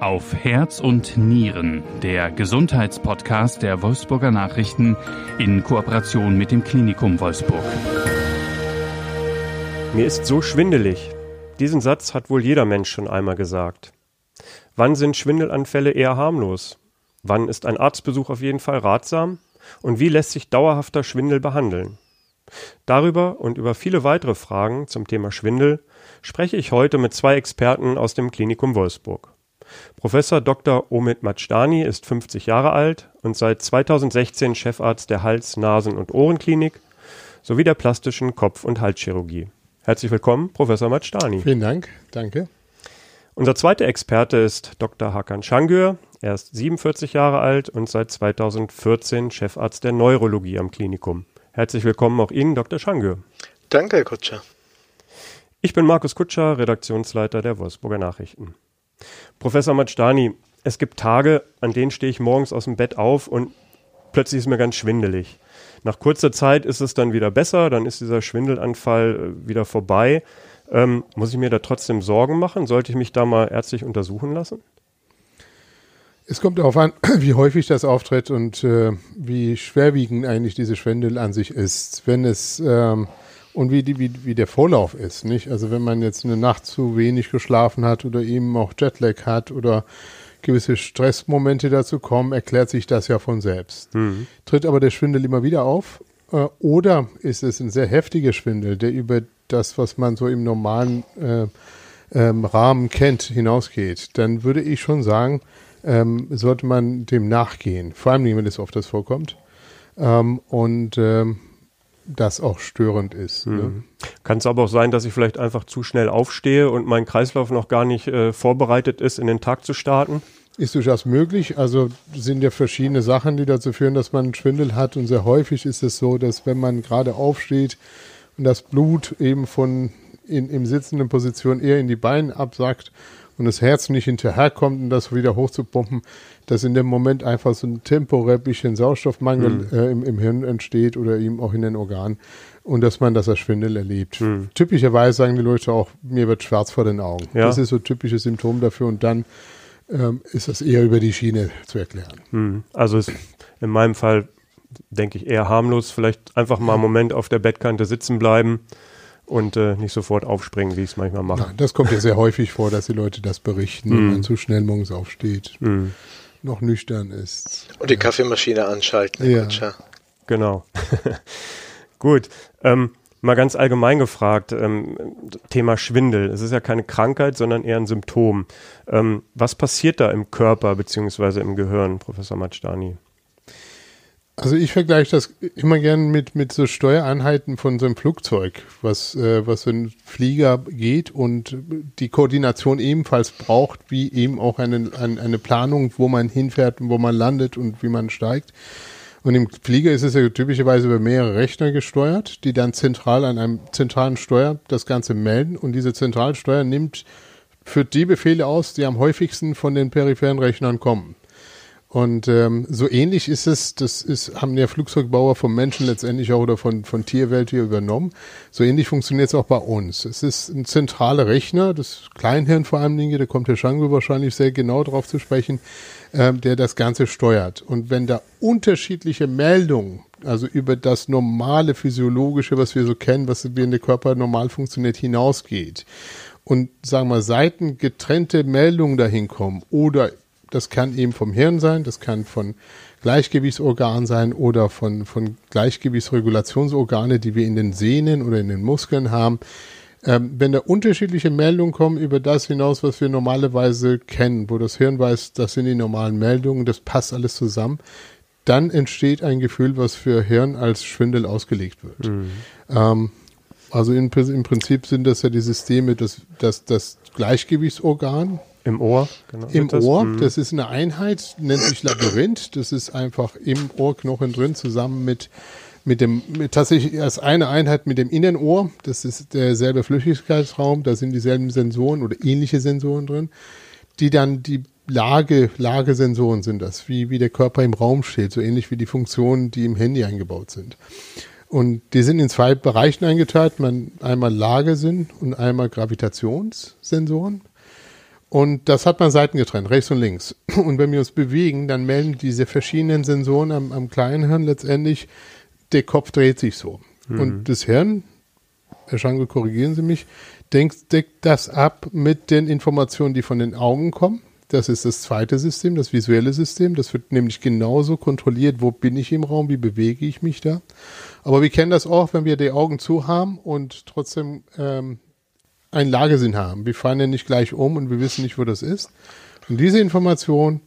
Auf Herz und Nieren, der Gesundheitspodcast der Wolfsburger Nachrichten in Kooperation mit dem Klinikum Wolfsburg. Mir ist so schwindelig. Diesen Satz hat wohl jeder Mensch schon einmal gesagt. Wann sind Schwindelanfälle eher harmlos? Wann ist ein Arztbesuch auf jeden Fall ratsam? Und wie lässt sich dauerhafter Schwindel behandeln? Darüber und über viele weitere Fragen zum Thema Schwindel spreche ich heute mit zwei Experten aus dem Klinikum Wolfsburg. Professor Dr. Omid Majstani ist 50 Jahre alt und seit 2016 Chefarzt der Hals-, Nasen- und Ohrenklinik sowie der plastischen Kopf- und Halschirurgie. Herzlich willkommen, Professor Majstani. Vielen Dank, danke. Unser zweiter Experte ist Dr. Hakan Şangör. Er ist 47 Jahre alt und seit 2014 Chefarzt der Neurologie am Klinikum. Herzlich willkommen auch Ihnen, Dr. Şangör. Danke, Herr Kutscher. Ich bin Markus Kutscher, Redaktionsleiter der Wolfsburger Nachrichten. Professor Majstani, es gibt Tage, an denen stehe ich morgens aus dem Bett auf und plötzlich ist mir ganz schwindelig. Nach kurzer Zeit ist es dann wieder besser, dann ist dieser Schwindelanfall äh, wieder vorbei. Ähm, muss ich mir da trotzdem Sorgen machen? Sollte ich mich da mal ärztlich untersuchen lassen? Es kommt darauf an, wie häufig das auftritt und äh, wie schwerwiegend eigentlich diese Schwindel an sich ist. Wenn es ähm, und wie, die, wie, wie der Vorlauf ist, nicht? Also wenn man jetzt eine Nacht zu wenig geschlafen hat oder eben auch Jetlag hat oder gewisse Stressmomente dazu kommen, erklärt sich das ja von selbst. Mhm. Tritt aber der Schwindel immer wieder auf äh, oder ist es ein sehr heftiger Schwindel, der über das, was man so im normalen äh, ähm, Rahmen kennt, hinausgeht, dann würde ich schon sagen, ähm, sollte man dem nachgehen, vor allem wenn es oft das vorkommt. Ähm, und ähm, das auch störend ist. Ne? Mhm. Kann es aber auch sein, dass ich vielleicht einfach zu schnell aufstehe und mein Kreislauf noch gar nicht äh, vorbereitet ist, in den Tag zu starten? Ist durchaus möglich. Also sind ja verschiedene Sachen, die dazu führen, dass man Schwindel hat. Und sehr häufig ist es so, dass wenn man gerade aufsteht und das Blut eben von in, in sitzenden Position eher in die Beine absackt und das Herz nicht hinterherkommt, um das wieder hochzupumpen, dass in dem Moment einfach so ein temporär bisschen Sauerstoffmangel mhm. äh, im, im, Hirn entsteht oder eben auch in den Organen und dass man das als Schwindel erlebt. Mhm. Typischerweise sagen die Leute auch, mir wird schwarz vor den Augen. Ja. Das ist so ein typisches Symptom dafür und dann ähm, ist das eher über die Schiene zu erklären. Mhm. Also ist in meinem Fall denke ich eher harmlos, vielleicht einfach mal einen Moment auf der Bettkante sitzen bleiben und äh, nicht sofort aufspringen, wie ich es manchmal mache. Nein, das kommt ja sehr häufig vor, dass die Leute das berichten, wenn mm. man zu schnell morgens aufsteht, mm. noch nüchtern ist. Und die ja. Kaffeemaschine anschalten. Ja. Kutscher. Genau. Gut. Ähm, mal ganz allgemein gefragt, ähm, Thema Schwindel. Es ist ja keine Krankheit, sondern eher ein Symptom. Ähm, was passiert da im Körper beziehungsweise im Gehirn, Professor Matstani? Also ich vergleiche das immer gern mit, mit so Steuereinheiten von so einem Flugzeug, was, äh, was so ein Flieger geht und die Koordination ebenfalls braucht, wie eben auch eine, eine, eine Planung, wo man hinfährt und wo man landet und wie man steigt. Und im Flieger ist es ja typischerweise über mehrere Rechner gesteuert, die dann zentral an einem zentralen Steuer das Ganze melden und diese Zentralsteuer nimmt, führt die Befehle aus, die am häufigsten von den peripheren Rechnern kommen. Und ähm, so ähnlich ist es, das ist, haben der Flugzeugbauer vom Menschen letztendlich auch oder von, von Tierwelt hier übernommen. So ähnlich funktioniert es auch bei uns. Es ist ein zentraler Rechner, das Kleinhirn vor allen Dingen, da kommt Herr Shango wahrscheinlich sehr genau drauf zu sprechen, ähm, der das Ganze steuert. Und wenn da unterschiedliche Meldungen, also über das normale physiologische, was wir so kennen, was wie in der Körper normal funktioniert, hinausgeht, und sagen wir seitengetrennte Meldungen dahin kommen oder das kann eben vom Hirn sein, das kann von Gleichgewichtsorganen sein oder von, von Gleichgewichtsregulationsorgane, die wir in den Sehnen oder in den Muskeln haben. Ähm, wenn da unterschiedliche Meldungen kommen über das hinaus, was wir normalerweise kennen, wo das Hirn weiß, das sind die normalen Meldungen, das passt alles zusammen, dann entsteht ein Gefühl, was für Hirn als Schwindel ausgelegt wird. Mhm. Ähm, also in, im Prinzip sind das ja die Systeme, das, das, das Gleichgewichtsorgan, im Ohr, genau. Im das? Ohr, mhm. das ist eine Einheit, nennt sich Labyrinth. Das ist einfach im Ohrknochen drin, zusammen mit, mit dem, mit, tatsächlich als eine Einheit mit dem Innenohr. Das ist derselbe Flüssigkeitsraum, da sind dieselben Sensoren oder ähnliche Sensoren drin, die dann die Lage, Lagesensoren sind das, wie, wie der Körper im Raum steht, so ähnlich wie die Funktionen, die im Handy eingebaut sind. Und die sind in zwei Bereichen eingeteilt. Man, einmal Lagesinn und einmal Gravitationssensoren. Und das hat man Seiten getrennt, rechts und links. Und wenn wir uns bewegen, dann melden diese verschiedenen Sensoren am, am kleinen Hirn letztendlich, der Kopf dreht sich so. Mhm. Und das Hirn, Herr Schanke, korrigieren Sie mich, denkt, deckt das ab mit den Informationen, die von den Augen kommen. Das ist das zweite System, das visuelle System. Das wird nämlich genauso kontrolliert, wo bin ich im Raum, wie bewege ich mich da. Aber wir kennen das auch, wenn wir die Augen zu haben und trotzdem ähm, einen Lagesinn haben. Wir fahren ja nicht gleich um und wir wissen nicht, wo das ist. Und diese Information,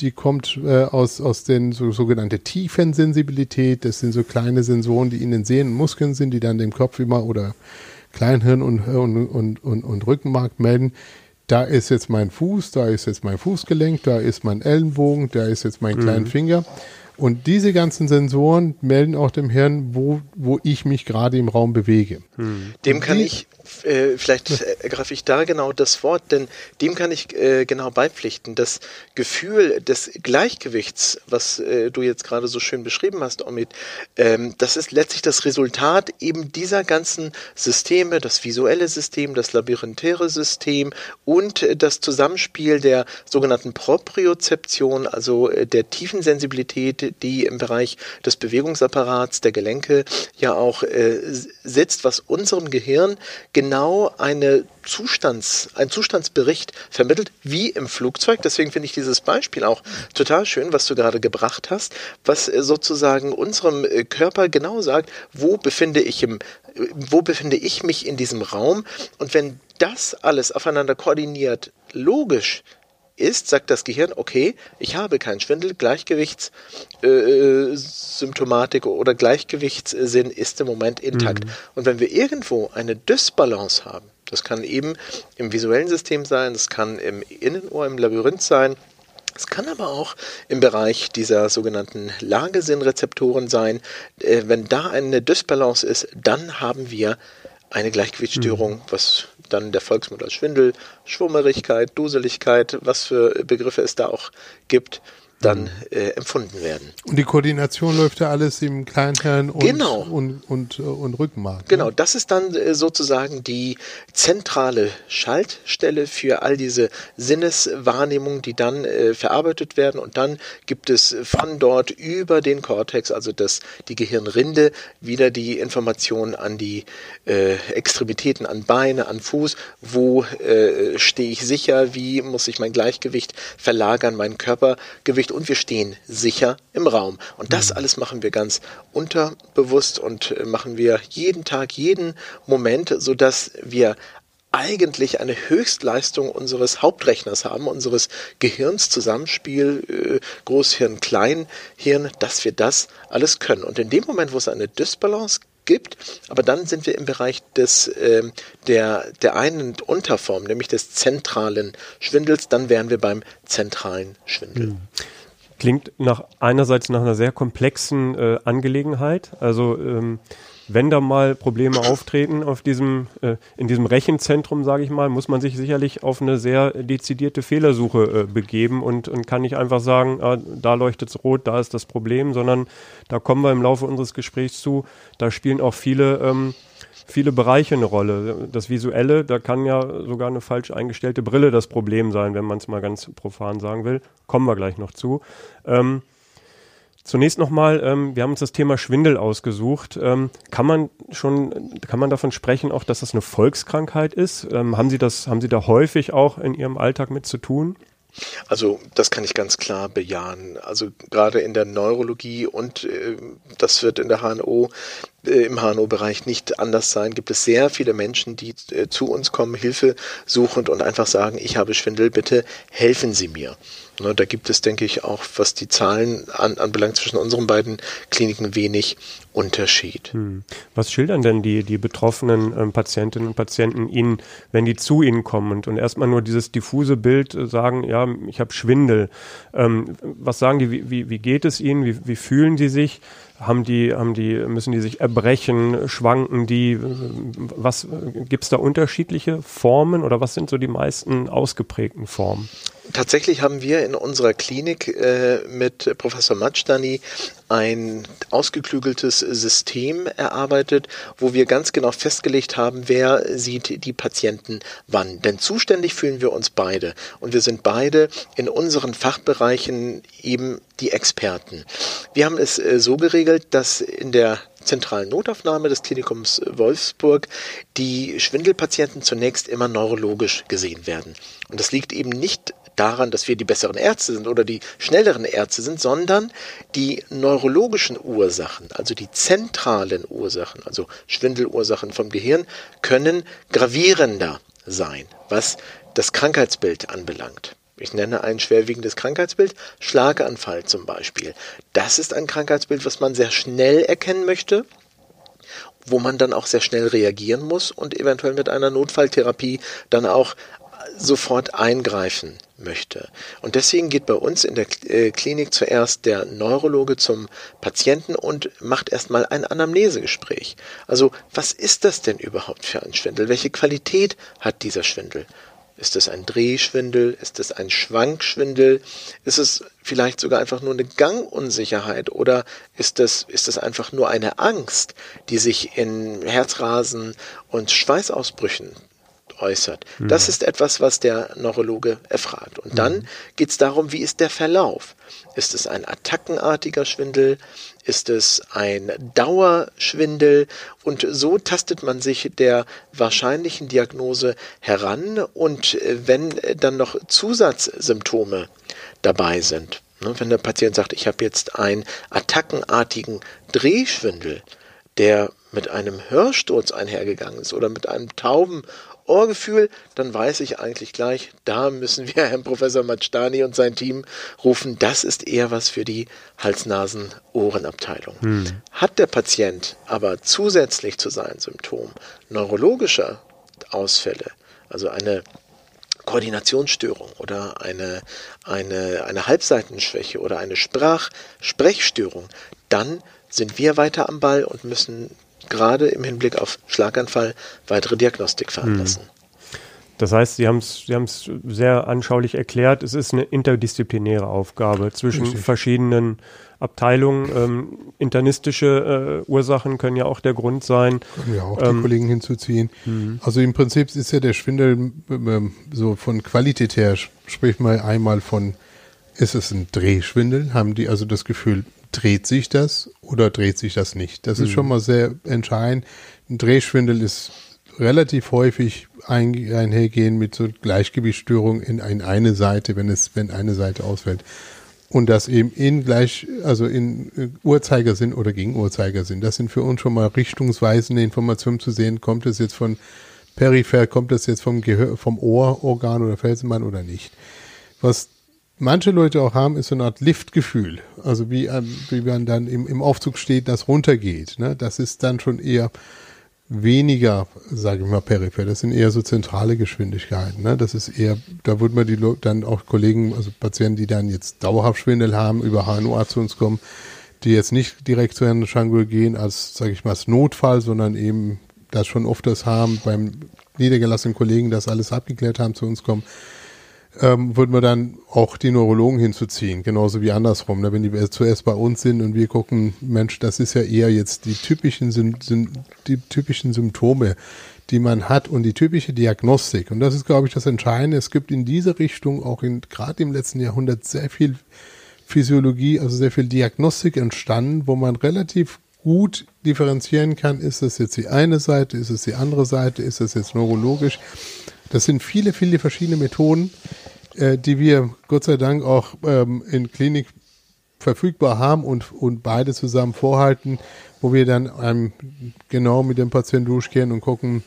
die kommt äh, aus, aus den so, sogenannte Tiefensensibilität. Das sind so kleine Sensoren, die in den Sehnen und Muskeln sind, die dann dem Kopf immer oder Kleinhirn und, und, und, und, und Rückenmark melden. Da ist jetzt mein Fuß, da ist jetzt mein Fußgelenk, da ist mein Ellenbogen, da ist jetzt mein mhm. kleiner Finger. Und diese ganzen Sensoren melden auch dem Hirn, wo, wo ich mich gerade im Raum bewege. Dem kann ich äh, vielleicht ergreife ich da genau das Wort, denn dem kann ich äh, genau beipflichten. Das Gefühl des Gleichgewichts, was äh, du jetzt gerade so schön beschrieben hast, Omid, ähm, das ist letztlich das Resultat eben dieser ganzen Systeme, das visuelle System, das labyrinthere System und das Zusammenspiel der sogenannten Propriozeption, also äh, der tiefen Sensibilität, die im Bereich des Bewegungsapparats, der Gelenke ja auch äh, sitzt, was unserem Gehirn genau eine Zustands, ein Zustandsbericht vermittelt, wie im Flugzeug. Deswegen finde ich dieses Beispiel auch total schön, was du gerade gebracht hast, was äh, sozusagen unserem äh, Körper genau sagt, wo befinde ich im, äh, wo befinde ich mich in diesem Raum? Und wenn das alles aufeinander koordiniert, logisch ist, sagt das Gehirn, okay, ich habe keinen Schwindel, Gleichgewichtssymptomatik äh, oder Gleichgewichtssinn ist im Moment intakt. Mhm. Und wenn wir irgendwo eine Dysbalance haben, das kann eben im visuellen System sein, das kann im Innenohr, im Labyrinth sein, es kann aber auch im Bereich dieser sogenannten Lagesinnrezeptoren sein. Äh, wenn da eine Dysbalance ist, dann haben wir eine Gleichgewichtsstörung, mhm. was dann der Volksmund als Schwindel, Schwummerigkeit, Duseligkeit, was für Begriffe es da auch gibt, dann äh, empfunden werden. Und die Koordination läuft ja alles im Kleinhirn und, genau. und, und, und, und Rückenmark. Ne? Genau, das ist dann äh, sozusagen die zentrale Schaltstelle für all diese Sinneswahrnehmungen, die dann äh, verarbeitet werden. Und dann gibt es von dort über den Kortex, also das, die Gehirnrinde, wieder die Information an die äh, Extremitäten, an Beine, an Fuß. Wo äh, stehe ich sicher? Wie muss ich mein Gleichgewicht verlagern, mein Körpergewicht? Und wir stehen sicher im Raum. Und das mhm. alles machen wir ganz unterbewusst und äh, machen wir jeden Tag, jeden Moment, sodass wir eigentlich eine Höchstleistung unseres Hauptrechners haben, unseres Gehirns, Zusammenspiel, äh, Großhirn, Kleinhirn, dass wir das alles können. Und in dem Moment, wo es eine Dysbalance gibt, aber dann sind wir im Bereich des, äh, der, der einen Unterform, nämlich des zentralen Schwindels, dann wären wir beim zentralen Schwindel. Mhm. Klingt nach einerseits nach einer sehr komplexen äh, Angelegenheit. Also ähm, wenn da mal Probleme auftreten auf diesem, äh, in diesem Rechenzentrum, sage ich mal, muss man sich sicherlich auf eine sehr dezidierte Fehlersuche äh, begeben und, und kann nicht einfach sagen, ah, da leuchtet es rot, da ist das Problem, sondern da kommen wir im Laufe unseres Gesprächs zu, da spielen auch viele ähm, viele Bereiche eine Rolle. Das Visuelle, da kann ja sogar eine falsch eingestellte Brille das Problem sein, wenn man es mal ganz profan sagen will. Kommen wir gleich noch zu. Ähm, Zunächst nochmal, ähm, wir haben uns das Thema Schwindel ausgesucht. Ähm, kann man schon, kann man davon sprechen, auch dass das eine Volkskrankheit ist? Ähm, haben Sie das, haben Sie da häufig auch in Ihrem Alltag mit zu tun? Also das kann ich ganz klar bejahen. Also gerade in der Neurologie und äh, das wird in der HNO im HNO-Bereich nicht anders sein. Gibt es sehr viele Menschen, die äh, zu uns kommen, Hilfe suchend und einfach sagen, ich habe Schwindel, bitte helfen Sie mir. Ne, da gibt es, denke ich, auch, was die Zahlen an, anbelangt, zwischen unseren beiden Kliniken wenig Unterschied. Hm. Was schildern denn die, die betroffenen ähm, Patientinnen und Patienten Ihnen, wenn die zu Ihnen kommen und, und erstmal nur dieses diffuse Bild äh, sagen, ja, ich habe Schwindel. Ähm, was sagen die, wie, wie, wie geht es Ihnen, wie, wie fühlen Sie sich? Haben die, haben die, müssen die sich erbrechen, schwanken die, was, gibt es da unterschiedliche Formen oder was sind so die meisten ausgeprägten Formen? Tatsächlich haben wir in unserer Klinik äh, mit Professor Matschdani ein ausgeklügeltes System erarbeitet, wo wir ganz genau festgelegt haben, wer sieht die Patienten wann. Denn zuständig fühlen wir uns beide. Und wir sind beide in unseren Fachbereichen eben die Experten. Wir haben es äh, so geregelt, dass in der zentralen Notaufnahme des Klinikums Wolfsburg die Schwindelpatienten zunächst immer neurologisch gesehen werden. Und das liegt eben nicht daran, dass wir die besseren Ärzte sind oder die schnelleren Ärzte sind, sondern die neurologischen Ursachen, also die zentralen Ursachen, also Schwindelursachen vom Gehirn, können gravierender sein, was das Krankheitsbild anbelangt. Ich nenne ein schwerwiegendes Krankheitsbild, Schlaganfall zum Beispiel. Das ist ein Krankheitsbild, was man sehr schnell erkennen möchte, wo man dann auch sehr schnell reagieren muss und eventuell mit einer Notfalltherapie dann auch sofort eingreifen möchte. Und deswegen geht bei uns in der äh, Klinik zuerst der Neurologe zum Patienten und macht erstmal ein Anamnesegespräch. Also was ist das denn überhaupt für ein Schwindel? Welche Qualität hat dieser Schwindel? Ist es ein Drehschwindel? Ist es ein Schwankschwindel? Ist es vielleicht sogar einfach nur eine Gangunsicherheit? Oder ist es, ist es einfach nur eine Angst, die sich in Herzrasen und Schweißausbrüchen äußert. Mhm. Das ist etwas, was der Neurologe erfragt. Und dann mhm. geht es darum, wie ist der Verlauf? Ist es ein attackenartiger Schwindel? Ist es ein Dauerschwindel? Und so tastet man sich der wahrscheinlichen Diagnose heran. Und äh, wenn dann noch Zusatzsymptome dabei sind, ne, wenn der Patient sagt, ich habe jetzt einen attackenartigen Drehschwindel, der mit einem Hörsturz einhergegangen ist oder mit einem tauben Ohrgefühl, dann weiß ich eigentlich gleich, da müssen wir Herrn Professor Matstani und sein Team rufen. Das ist eher was für die Hals-Nasen-Ohrenabteilung. Hm. Hat der Patient aber zusätzlich zu seinen Symptomen neurologische Ausfälle, also eine Koordinationsstörung oder eine, eine, eine Halbseitenschwäche oder eine Sprach Sprechstörung, dann sind wir weiter am Ball und müssen gerade im Hinblick auf Schlaganfall weitere Diagnostik veranlassen. Hm. Das heißt, Sie haben es Sie sehr anschaulich erklärt, es ist eine interdisziplinäre Aufgabe zwischen Richtig. verschiedenen Abteilungen. Ähm, internistische äh, Ursachen können ja auch der Grund sein. Können ja auch ähm, die Kollegen hinzuziehen. Mhm. Also im Prinzip ist ja der Schwindel ähm, so von Qualität her, sprich mal einmal von, ist es ein Drehschwindel? Haben die also das Gefühl, dreht sich das oder dreht sich das nicht? Das mhm. ist schon mal sehr entscheidend. Ein Drehschwindel ist relativ häufig ein, einhergehen mit so Gleichgewichtsstörung in, in eine Seite, wenn es, wenn eine Seite ausfällt. Und das eben in gleich, also in äh, Uhrzeigersinn oder gegen Uhrzeigersinn. Das sind für uns schon mal richtungsweisende Informationen zu sehen. Kommt es jetzt von peripher, kommt es jetzt vom Gehör, vom Ohrorgan oder Felsenmann oder nicht? Was manche Leute auch haben, ist so eine Art Liftgefühl. Also wie, ähm, wie man dann im, im Aufzug steht, das runtergeht. Ne? Das ist dann schon eher weniger, sage ich mal, peripher. Das sind eher so zentrale Geschwindigkeiten. Ne? Das ist eher, da würde man die dann auch Kollegen, also Patienten, die dann jetzt dauerhaft Schwindel haben, über HNOA zu uns kommen, die jetzt nicht direkt zu Herrn Schangul gehen als, sage ich mal, als Notfall, sondern eben das schon oft das haben, beim niedergelassenen Kollegen das alles abgeklärt haben, zu uns kommen ähm, würden wir dann auch die Neurologen hinzuziehen, genauso wie andersrum. Ne? Wenn die zuerst bei uns sind und wir gucken, Mensch, das ist ja eher jetzt die typischen, die typischen Symptome, die man hat und die typische Diagnostik. Und das ist, glaube ich, das Entscheidende. Es gibt in diese Richtung auch in, gerade im letzten Jahrhundert sehr viel Physiologie, also sehr viel Diagnostik entstanden, wo man relativ gut differenzieren kann, ist das jetzt die eine Seite, ist es die andere Seite, ist das jetzt neurologisch. Das sind viele, viele verschiedene Methoden, äh, die wir Gott sei Dank auch ähm, in Klinik verfügbar haben und, und beide zusammen vorhalten, wo wir dann ähm, genau mit dem Patienten durchgehen und gucken,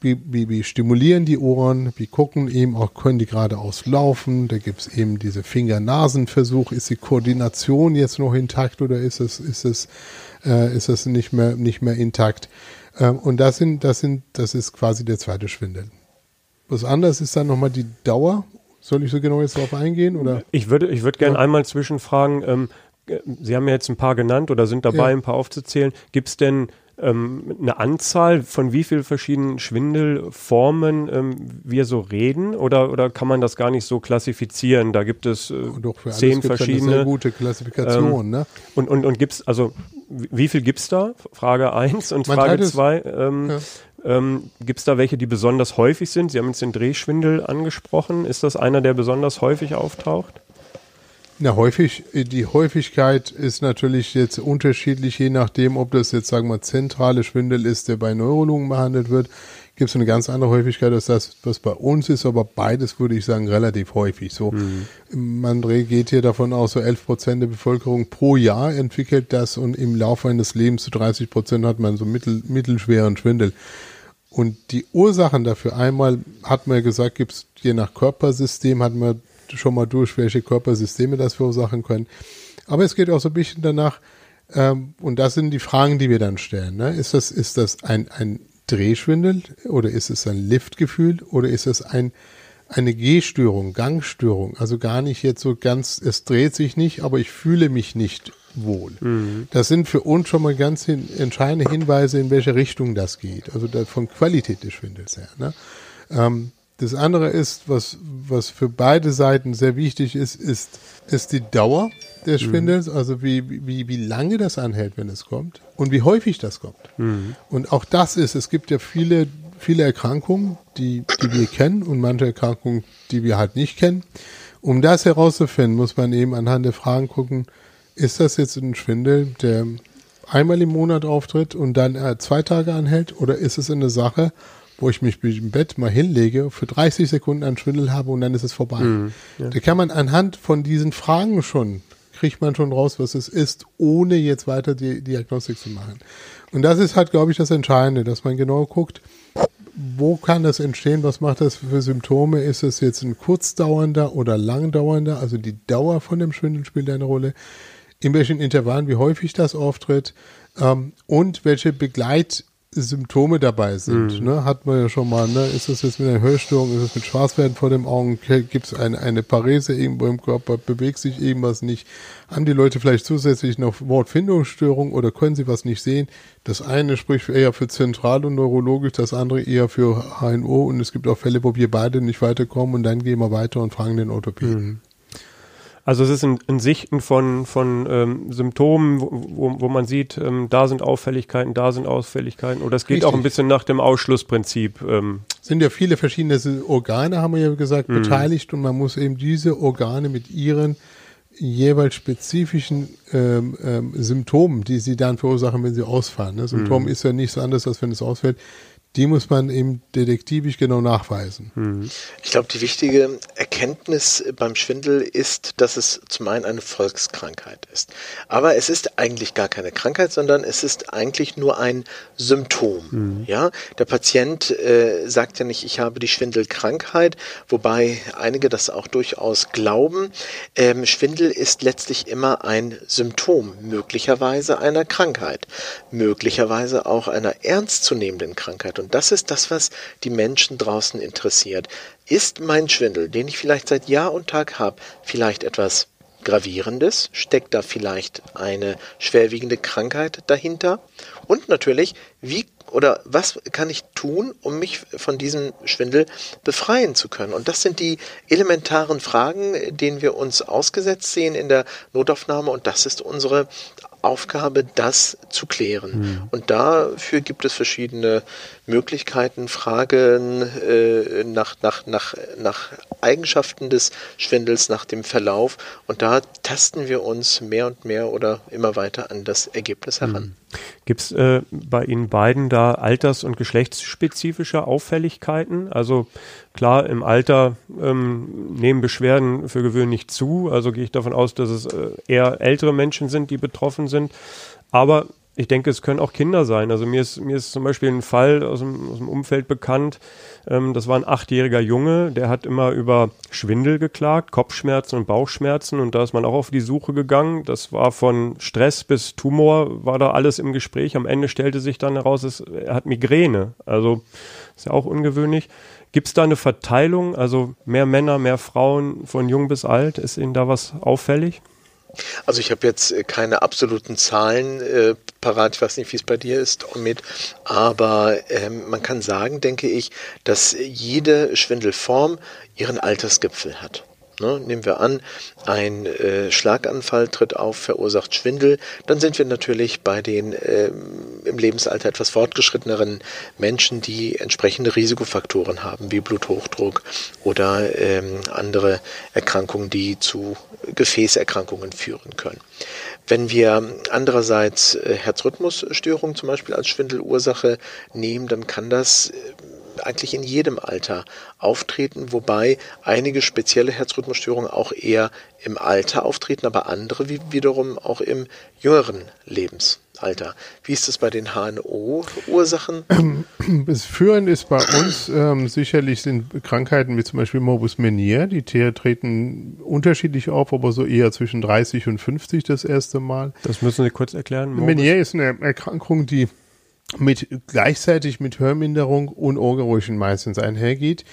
wie, wie, wie stimulieren die Ohren, wie gucken eben auch, können die geradeaus laufen, da gibt es eben diese Finger-Nasen-Versuch, ist die Koordination jetzt noch intakt oder ist es, ist es, äh, ist es nicht mehr, nicht mehr intakt? Ähm, und das sind, das sind, das ist quasi der zweite Schwindel. Was anders ist dann nochmal die Dauer. Soll ich so genau jetzt darauf eingehen? Oder? Ich würde, ich würde gerne ja. einmal zwischenfragen. Ähm, Sie haben ja jetzt ein paar genannt oder sind dabei, ja. ein paar aufzuzählen. Gibt es denn ähm, eine Anzahl von wie vielen verschiedenen Schwindelformen ähm, wir so reden? Oder, oder kann man das gar nicht so klassifizieren? Da gibt es äh, Doch, für zehn verschiedene. Eine sehr gute Klassifikation, ähm, ne? Und, und, und gibt's, also wie viel gibt's da? Frage eins und Man Frage teilt es- zwei. Ähm, Ja. Ähm, gibt's da welche, die besonders häufig sind? Sie haben jetzt den Drehschwindel angesprochen. Ist das einer, der besonders häufig auftaucht? Na, häufig, die Häufigkeit ist natürlich jetzt unterschiedlich, je nachdem, ob das jetzt, sagen wir, zentrale Schwindel ist, der bei Neurologen behandelt wird. Gibt es eine ganz andere Häufigkeit als das, was bei uns ist, aber beides würde ich sagen relativ häufig. So, man re- geht hier davon aus, so 11 Prozent der Bevölkerung pro Jahr entwickelt das und im Laufe eines Lebens zu 30 Prozent hat man so mittel, mittelschweren Schwindel. Und die Ursachen dafür, einmal hat man ja gesagt, gibt es je nach Körpersystem, hat man schon mal durch, welche Körpersysteme das verursachen können. Aber es geht auch so ein bisschen danach, ähm, und das sind die Fragen, die wir dann stellen. Ne? Ist das, ist das ein, ein Drehschwindel oder ist es ein Liftgefühl oder ist es ein, eine Gehstörung, Gangstörung? Also gar nicht jetzt so ganz, es dreht sich nicht, aber ich fühle mich nicht wohl. Das sind für uns schon mal ganz hin, entscheidende Hinweise, in welche Richtung das geht. Also von Qualität des Schwindels her. Ne? Ähm, das andere ist, was, was für beide Seiten sehr wichtig ist, ist, ist die Dauer des Schwindels, also wie, wie, wie lange das anhält, wenn es kommt und wie häufig das kommt. Und auch das ist, es gibt ja viele, viele Erkrankungen, die, die wir kennen und manche Erkrankungen, die wir halt nicht kennen. Um das herauszufinden, muss man eben anhand der Fragen gucken, ist das jetzt ein Schwindel, der einmal im Monat auftritt und dann äh, zwei Tage anhält? Oder ist es eine Sache, wo ich mich im Bett mal hinlege, für 30 Sekunden einen Schwindel habe und dann ist es vorbei. Da kann man anhand von diesen Fragen schon, kriegt man schon raus, was es ist, ohne jetzt weiter die Diagnostik zu machen. Und das ist halt, glaube ich, das Entscheidende, dass man genau guckt, wo kann das entstehen, was macht das für Symptome, ist es jetzt ein kurzdauernder oder langdauernder, also die Dauer von dem Schwindel spielt eine Rolle, in welchen Intervallen, wie häufig das auftritt ähm, und welche Begleitsymptome dabei sind. Ne? Hat man ja schon mal, ne? ist es jetzt mit einer Hörstörung, ist es mit Schwarzwerden vor den Augen, gibt es eine, eine Parese irgendwo im Körper, bewegt sich irgendwas nicht, haben die Leute vielleicht zusätzlich noch Wortfindungsstörung oder können sie was nicht sehen? Das eine spricht eher für zentral und neurologisch, das andere eher für HNO und es gibt auch Fälle, wo wir beide nicht weiterkommen und dann gehen wir weiter und fragen den Orthopäden. Also es ist ein, ein Sichten von, von ähm, Symptomen, wo, wo, wo man sieht, ähm, da sind Auffälligkeiten, da sind Auffälligkeiten. Oder es geht auch ein Richtig. bisschen nach dem Ausschlussprinzip. Ähm, sind ja viele verschiedene Organe, haben wir ja gesagt, Mhm. beteiligt und man muss eben diese Organe mit ihren jeweils spezifischen ähm, ähm, Symptomen, die sie dann verursachen, wenn sie ausfallen. Ne? Symptom Mhm. ist ja nicht so anders, als wenn es ausfällt. Die muss man eben detektivisch genau nachweisen. Mhm. Ich glaube, die wichtige Erkenntnis beim Schwindel ist, dass es zum einen eine Volkskrankheit ist. Aber es ist eigentlich gar keine Krankheit, sondern es ist eigentlich nur ein Symptom. Ja, der Patient äh, sagt ja nicht, ich habe die Schwindelkrankheit, wobei einige das auch durchaus glauben. Ähm, Schwindel ist letztlich immer ein Symptom, möglicherweise einer Krankheit, möglicherweise auch einer ernstzunehmenden Krankheit. Und das ist das, was die Menschen draußen interessiert. Ist mein Schwindel, den ich vielleicht seit Jahr und Tag habe, vielleicht etwas Gravierendes? Steckt da vielleicht eine schwerwiegende Krankheit dahinter? Und natürlich, wie oder was kann ich tun, um mich von diesem Schwindel befreien zu können? Und das sind die elementaren Fragen, denen wir uns ausgesetzt sehen in der Notaufnahme. Und das ist unsere Aufgabe, das zu klären. Und dafür gibt es verschiedene Möglichkeiten, Fragen äh, nach, nach, nach, nach Eigenschaften des Schwindels, nach dem Verlauf. Und da tasten wir uns mehr und mehr oder immer weiter an das Ergebnis heran. Gibt es äh, bei Ihnen beiden da alters- und geschlechtsspezifische Auffälligkeiten? Also klar, im Alter ähm, nehmen Beschwerden für gewöhnlich zu. Also gehe ich davon aus, dass es äh, eher ältere Menschen sind, die betroffen sind. Aber ich denke, es können auch Kinder sein. Also mir ist, mir ist zum Beispiel ein Fall aus dem, aus dem Umfeld bekannt. Ähm, das war ein achtjähriger Junge, der hat immer über Schwindel geklagt, Kopfschmerzen und Bauchschmerzen. Und da ist man auch auf die Suche gegangen. Das war von Stress bis Tumor, war da alles im Gespräch. Am Ende stellte sich dann heraus, es, er hat Migräne. Also ist ja auch ungewöhnlich. Gibt es da eine Verteilung? Also mehr Männer, mehr Frauen, von jung bis alt? Ist Ihnen da was auffällig? Also ich habe jetzt äh, keine absoluten Zahlen äh, parat, ich weiß nicht, wie es bei dir ist, mit, aber ähm, man kann sagen, denke ich, dass jede Schwindelform ihren Altersgipfel hat. Ne? Nehmen wir an, ein äh, Schlaganfall tritt auf, verursacht Schwindel, dann sind wir natürlich bei den äh, im Lebensalter etwas fortgeschritteneren Menschen, die entsprechende Risikofaktoren haben, wie Bluthochdruck oder ähm, andere Erkrankungen, die zu Gefäßerkrankungen führen können. Wenn wir andererseits äh, Herzrhythmusstörungen zum Beispiel als Schwindelursache nehmen, dann kann das eigentlich in jedem Alter auftreten, wobei einige spezielle Herzrhythmusstörungen auch eher im Alter auftreten, aber andere wiederum auch im jüngeren Lebensalter. Wie ist es bei den HNO-Ursachen? Das Führen ist bei uns ähm, sicherlich sind Krankheiten wie zum Beispiel Morbus Menier, die treten unterschiedlich auf, aber so eher zwischen 30 und 50 das erste Mal. Das müssen Sie kurz erklären. Morbus? Menier ist eine Erkrankung, die mit gleichzeitig mit Hörminderung und Ohrgeräuschen meistens einhergeht.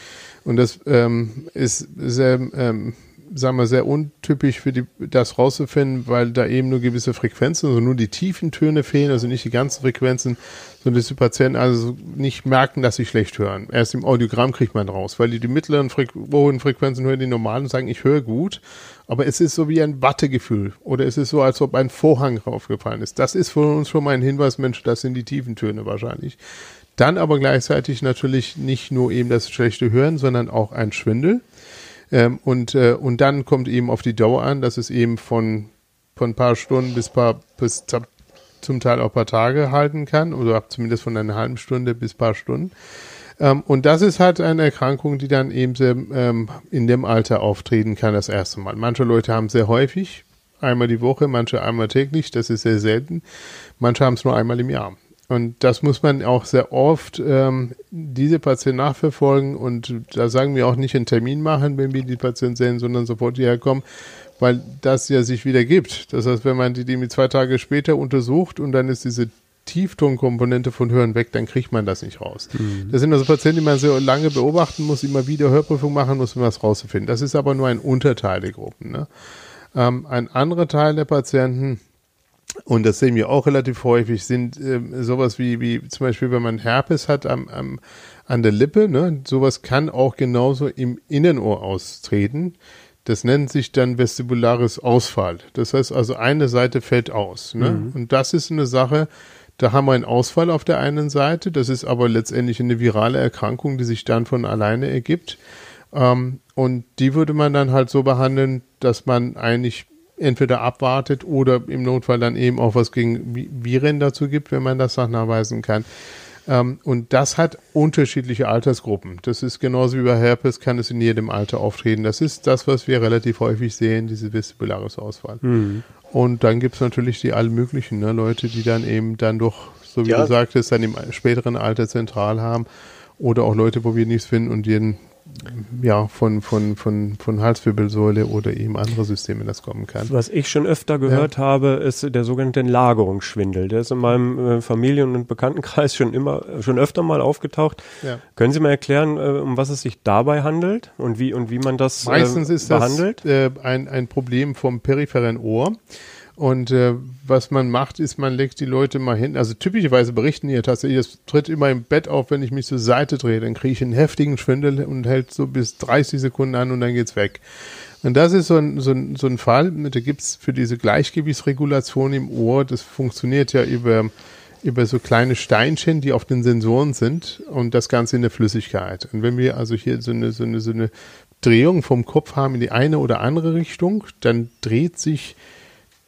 Und das ähm, ist sehr, ähm, sagen wir, sehr untypisch für die, das rauszufinden, weil da eben nur gewisse Frequenzen, also nur die tiefen Töne fehlen, also nicht die ganzen Frequenzen, sondern dass die Patienten also nicht merken, dass sie schlecht hören. Erst im Audiogramm kriegt man raus, weil die die mittleren Frequ hohen Frequenzen hören, die normalen sagen, ich höre gut aber es ist so wie ein Wattegefühl oder es ist so, als ob ein Vorhang raufgefallen ist. Das ist für uns schon mal ein Hinweis, Mensch, das sind die tiefen Töne wahrscheinlich. Dann aber gleichzeitig natürlich nicht nur eben das schlechte Hören, sondern auch ein Schwindel. Ähm, und, äh, und dann kommt eben auf die Dauer an, dass es eben von, von ein paar Stunden bis paar, bis zum Teil auch ein paar Tage halten kann, oder zumindest von einer halben Stunde bis paar Stunden. Ähm, und das ist halt eine Erkrankung, die dann eben sehr, ähm, in dem Alter auftreten kann, das erste Mal. Manche Leute haben sehr häufig, einmal die Woche, manche einmal täglich, das ist sehr selten. Manche haben es nur einmal im Jahr. Und das muss man auch sehr oft ähm, diese Patienten nachverfolgen und da sagen wir auch nicht einen Termin machen, wenn wir die Patienten sehen, sondern sofort hierher kommen, weil das ja sich wieder gibt. Das heißt, wenn man die, die zwei Tage später untersucht und dann ist diese Tieftonkomponente von Hören weg, dann kriegt man das nicht raus. Mhm. Das sind also Patienten, die man sehr lange beobachten muss, immer wieder Hörprüfung machen muss, um was rauszufinden. Das ist aber nur ein Unterteil der Gruppen. Ne? Ähm, ein anderer Teil der Patienten, und das sehen wir auch relativ häufig, sind ähm, sowas wie, wie zum Beispiel, wenn man Herpes hat am, am, an der Lippe, ne? sowas kann auch genauso im Innenohr austreten. Das nennt sich dann vestibulares Ausfall. Das heißt also, eine Seite fällt aus. Ne? Mhm. Und das ist eine Sache, da haben wir einen Ausfall auf der einen Seite. Das ist aber letztendlich eine virale Erkrankung, die sich dann von alleine ergibt. Ähm, und die würde man dann halt so behandeln, dass man eigentlich entweder abwartet oder im Notfall dann eben auch was gegen Viren dazu gibt, wenn man das nachweisen kann. Ähm, und das hat unterschiedliche Altersgruppen. Das ist genauso wie bei Herpes, kann es in jedem Alter auftreten. Das ist das, was wir relativ häufig sehen, diese vestibularis Ausfall. Mhm. Und dann gibt es natürlich die all möglichen ne, Leute, die dann eben dann doch, so wie ja. du sagtest, dann im späteren Alter zentral haben. Oder auch Leute, wo wir nichts finden und jeden ja, von, von, von, von Halswirbelsäule oder eben andere Systeme das kommen kann. Was ich schon öfter gehört ja. habe, ist der sogenannte Lagerungsschwindel. Der ist in meinem äh, Familien- und Bekanntenkreis schon immer, schon öfter mal aufgetaucht. Ja. Können Sie mal erklären, äh, um was es sich dabei handelt und wie, und wie man das äh, Meistens ist behandelt? das äh, ein, ein Problem vom peripheren Ohr. Und äh, was man macht, ist, man legt die Leute mal hin. Also typischerweise berichten die tatsächlich, das tritt immer im Bett auf, wenn ich mich zur Seite drehe. Dann kriege ich einen heftigen Schwindel und hält so bis 30 Sekunden an und dann geht's weg. Und das ist so ein, so ein, so ein Fall, da gibt's für diese Gleichgewichtsregulation im Ohr, das funktioniert ja über, über so kleine Steinchen, die auf den Sensoren sind und das Ganze in der Flüssigkeit. Und wenn wir also hier so eine, so eine, so eine Drehung vom Kopf haben in die eine oder andere Richtung, dann dreht sich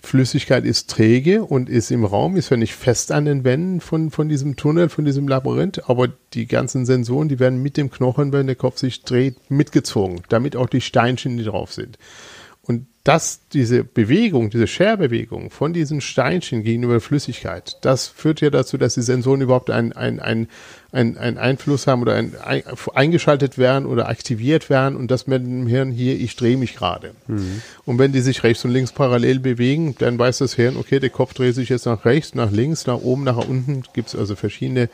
Flüssigkeit ist träge und ist im Raum, ist ja nicht fest an den Wänden von, von diesem Tunnel, von diesem Labyrinth, aber die ganzen Sensoren, die werden mit dem Knochen, wenn der Kopf sich dreht, mitgezogen, damit auch die Steinchen, die drauf sind. Und das, diese Bewegung, diese Scherbewegung von diesen Steinchen gegenüber Flüssigkeit, das führt ja dazu, dass die Sensoren überhaupt einen ein, ein, ein, ein Einfluss haben oder ein, ein, eingeschaltet werden oder aktiviert werden und das mit dem Hirn hier, ich drehe mich gerade. Mhm. Und wenn die sich rechts und links parallel bewegen, dann weiß das Hirn, okay, der Kopf dreht sich jetzt nach rechts, nach links, nach oben, nach unten. Gibt es also verschiedene,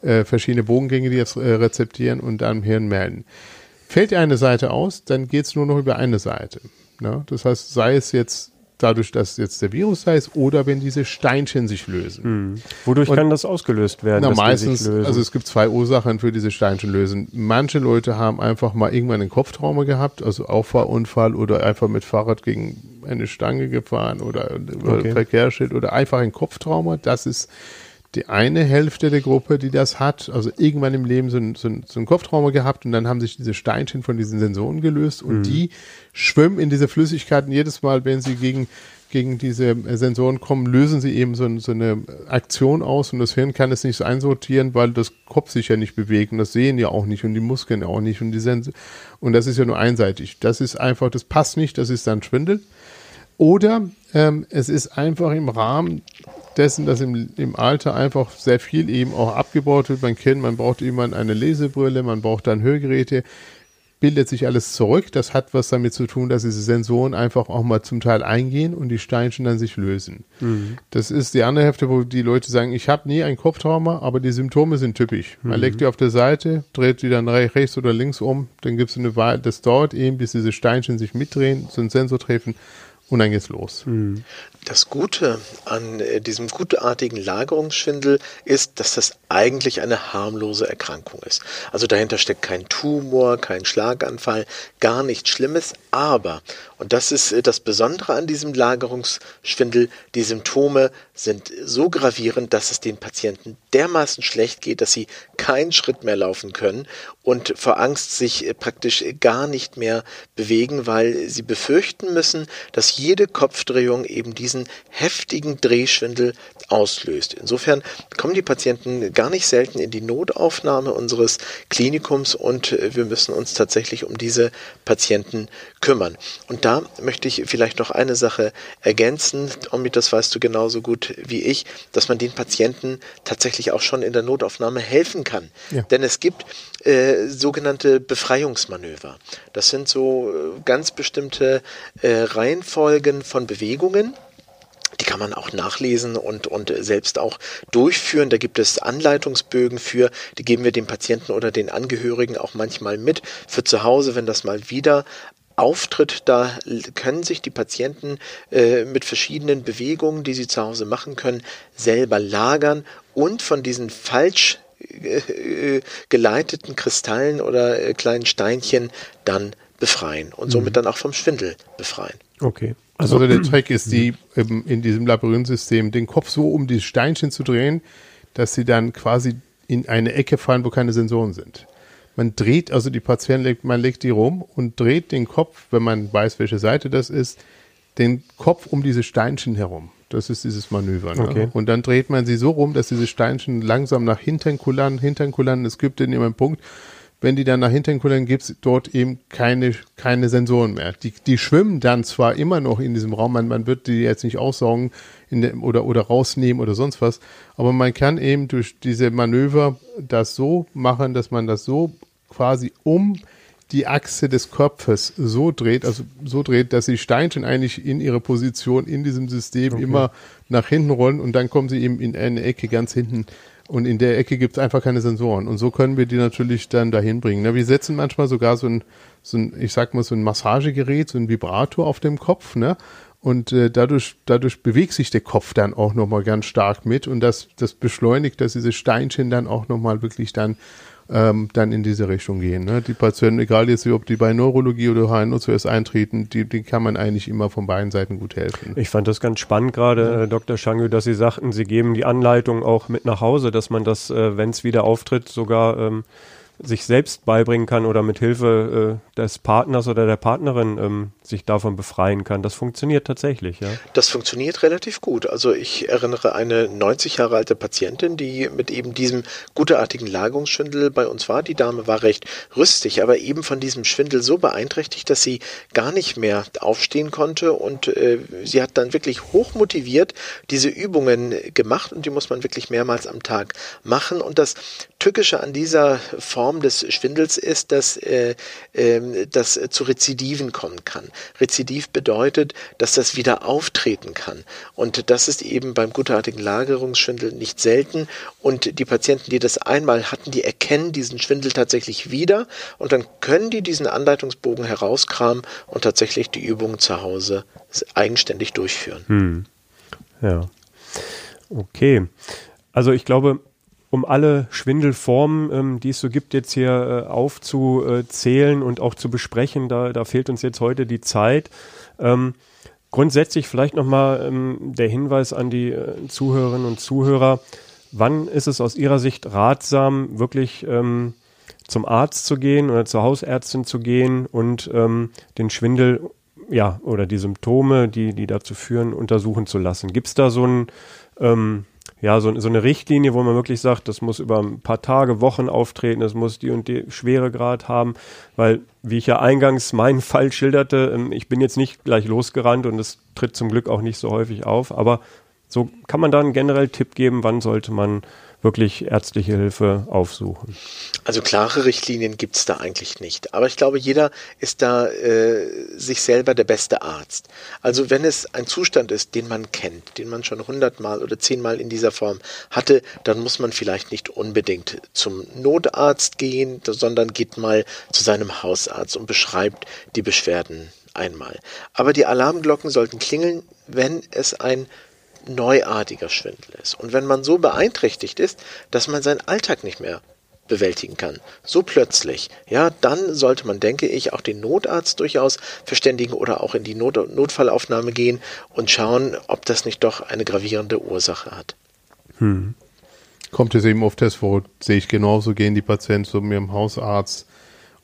äh, verschiedene Bogengänge, die jetzt äh, rezeptieren und dann im Hirn melden. Fällt eine Seite aus, dann geht es nur noch über eine Seite. Ne? Das heißt, sei es jetzt dadurch, dass jetzt der Virus da ist, oder wenn diese Steinchen sich lösen. Mhm. Wodurch Und- kann das ausgelöst werden? Na, meistens, also es gibt zwei Ursachen für diese Steinchen lösen. Manche Leute haben einfach mal irgendwann einen Kopftrauma gehabt, also Auffahrunfall oder einfach mit Fahrrad gegen eine Stange gefahren oder über Okay. Verkehrsschild oder einfach ein Kopftrauma. Das ist die eine Hälfte der Gruppe, die das hat, also irgendwann im Leben so ein, so ein, so ein Kopftrauma gehabt und dann haben sich diese Steinchen von diesen Sensoren gelöst und die schwimmen in diese Flüssigkeiten jedes Mal, wenn sie gegen, gegen diese Sensoren kommen, lösen sie eben so, ein- so eine Aktion aus und das Hirn kann es nicht so einsortieren, weil das Kopf sich ja nicht bewegt und das sehen ja auch nicht und die Muskeln auch nicht und die Sens und das ist ja nur einseitig. Das ist einfach, das passt nicht, das ist dann Schwindel. Oder ähm, es ist einfach im Rahmen dessen, dass im, im Alter einfach sehr viel eben auch abgebaut wird. Man kennt, man braucht irgendwann eine Lesebrille, man braucht dann Hörgeräte, bildet sich alles zurück. Das hat was damit zu tun, dass diese Sensoren einfach auch mal zum Teil eingehen und die Steinchen dann sich lösen. Das ist die andere Hälfte, wo die Leute sagen, ich habe nie ein Kopftrauma, aber die Symptome sind typisch. Man legt die auf der Seite, dreht die dann re- rechts oder links um, dann gibt es eine Weile, das dauert eben, bis diese Steinchen sich mitdrehen, so einen Sensor treffen und dann geht's los. Das Gute an äh, diesem gutartigen Lagerungsschwindel ist, dass das eigentlich eine harmlose Erkrankung ist. Also dahinter steckt kein Tumor, kein Schlaganfall, gar nichts Schlimmes, aber, und das ist äh, das Besondere an diesem Lagerungsschwindel, die Symptome sind so gravierend, dass es den Patienten dermaßen schlecht geht, dass sie keinen Schritt mehr laufen können und vor Angst sich äh, praktisch gar nicht mehr bewegen, weil sie befürchten müssen, dass jede Kopfdrehung eben diesen heftigen Drehschwindel auslöst. Insofern kommen die Patienten gar nicht selten in die Notaufnahme unseres Klinikums und äh, wir müssen uns tatsächlich um diese Patienten kümmern. Und da möchte ich vielleicht noch eine Sache ergänzen. Omid, das weißt du genauso gut wie ich, dass man den Patienten tatsächlich auch schon in der Notaufnahme helfen kann. Ja. Denn es gibt äh, sogenannte Befreiungsmanöver. Das sind so äh, ganz bestimmte äh, Reihenfolgen von Bewegungen. Die kann man auch nachlesen und, und äh, selbst auch durchführen. Da gibt es Anleitungsbögen für, die geben wir dem Patienten oder den Angehörigen auch manchmal mit für zu Hause, wenn das mal wieder auftritt, da können sich die Patienten äh, mit verschiedenen Bewegungen, die sie zu Hause machen können, selber lagern und von diesen falsch äh, geleiteten Kristallen oder äh, kleinen Steinchen dann befreien und somit dann auch vom Schwindel befreien. okay. Also, der Trick ist, die ähm, in diesem Labyrinthsystem den Kopf so um die Steinchen zu drehen, dass sie dann quasi in eine Ecke fallen, wo keine Sensoren sind. Man dreht, also die Patienten legt, man legt die rum und dreht den Kopf, wenn man weiß, welche Seite das ist, den Kopf um diese Steinchen herum. Das ist dieses Manöver. Ne? Okay. Und dann dreht man sie so rum, dass diese Steinchen langsam nach hinten kullern, hinten kullern. Es gibt in einem Punkt, wenn die dann nach hinten kullern, gibt es dort eben keine, keine Sensoren mehr. Die, die schwimmen dann zwar immer noch in diesem Raum, man, man wird die jetzt nicht aussaugen in der, oder, oder rausnehmen oder sonst was, aber man kann eben durch diese Manöver das so machen, dass man das so quasi um die Achse des Kopfes so dreht, also so dreht, dass die Steinchen eigentlich in ihre Position in diesem System immer nach hinten rollen und dann kommen sie eben in eine Ecke ganz hinten und in der Ecke gibt es einfach keine Sensoren. Und so können wir die natürlich dann dahin bringen. Na, wir setzen manchmal sogar so ein, so ein, ich sag mal, so ein Massagegerät, so ein Vibrator auf dem Kopf, ne? Und äh, dadurch, dadurch bewegt sich der Kopf dann auch nochmal ganz stark mit und das, das beschleunigt, dass diese Steinchen dann auch nochmal wirklich dann ähm, dann in diese Richtung gehen. Ne? Die Patienten, egal jetzt, ob die bei Neurologie oder HNO zuerst eintreten, die, die kann man eigentlich immer von beiden Seiten gut helfen. Ich fand das ganz spannend gerade, äh, Dr. Shangyu, dass Sie sagten, Sie geben die Anleitung auch mit nach Hause, dass man das, äh, wenn es wieder auftritt, sogar ähm, sich selbst beibringen kann oder mit Hilfe äh, des Partners oder der Partnerin ähm, sich davon befreien kann. Das funktioniert tatsächlich, ja. Das funktioniert relativ gut. Also ich erinnere eine 90 Jahre alte Patientin, die mit eben diesem gutartigen Lagerungsschwindel bei uns war. Die Dame war recht rüstig, aber eben von diesem Schwindel so beeinträchtigt, dass sie gar nicht mehr aufstehen konnte und äh, sie hat dann wirklich hoch motiviert diese Übungen gemacht und die muss man wirklich mehrmals am Tag machen. Und das Tückische an dieser Form Form des Schwindels ist, dass äh, äh, das zu Rezidiven kommen kann. Rezidiv bedeutet, dass das wieder auftreten kann. Und das ist eben beim gutartigen Lagerungsschwindel nicht selten. Und die Patienten, die das einmal hatten, die erkennen diesen Schwindel tatsächlich wieder und dann können die diesen Anleitungsbogen herauskramen und tatsächlich die Übungen zu Hause eigenständig durchführen. Hm. Ja. Okay. Also ich glaube, um alle Schwindelformen, ähm, die es so gibt, jetzt hier äh, aufzuzählen und auch zu besprechen, da, da fehlt uns jetzt heute die Zeit. Ähm, grundsätzlich vielleicht nochmal ähm, der Hinweis an die äh, Zuhörerinnen und Zuhörer. Wann ist es aus Ihrer Sicht ratsam, wirklich ähm, zum Arzt zu gehen oder zur Hausärztin zu gehen und ähm, den Schwindel ja, oder die Symptome, die, die dazu führen, untersuchen zu lassen. Gibt es da so ein, ähm, ja, so, so eine Richtlinie, wo man wirklich sagt, das muss über ein paar Tage, Wochen auftreten, das muss die und die Schweregrad haben, weil, wie ich ja eingangs meinen Fall schilderte, ähm, ich bin jetzt nicht gleich losgerannt und es tritt zum Glück auch nicht so häufig auf, aber so kann man da einen generell Tipp geben, wann sollte man wirklich ärztliche Hilfe aufsuchen? Also klare Richtlinien gibt es da eigentlich nicht. Aber ich glaube, jeder ist da äh, sich selber der beste Arzt. Also wenn es ein Zustand ist, den man kennt, den man schon hundertmal oder zehnmal in dieser Form hatte, dann muss man vielleicht nicht unbedingt zum Notarzt gehen, sondern geht mal zu seinem Hausarzt und beschreibt die Beschwerden einmal. Aber die Alarmglocken sollten klingeln, wenn es ein neuartiger Schwindel ist. Und wenn man so beeinträchtigt ist, dass man seinen Alltag nicht mehr bewältigen kann. So plötzlich, ja, dann sollte man, denke ich, auch den Notarzt durchaus verständigen oder auch in die Not Notfallaufnahme gehen und schauen, ob das nicht doch eine gravierende Ursache hat. Hm. Kommt es eben oft vor, sehe ich genauso, gehen die Patienten zu mir im Hausarzt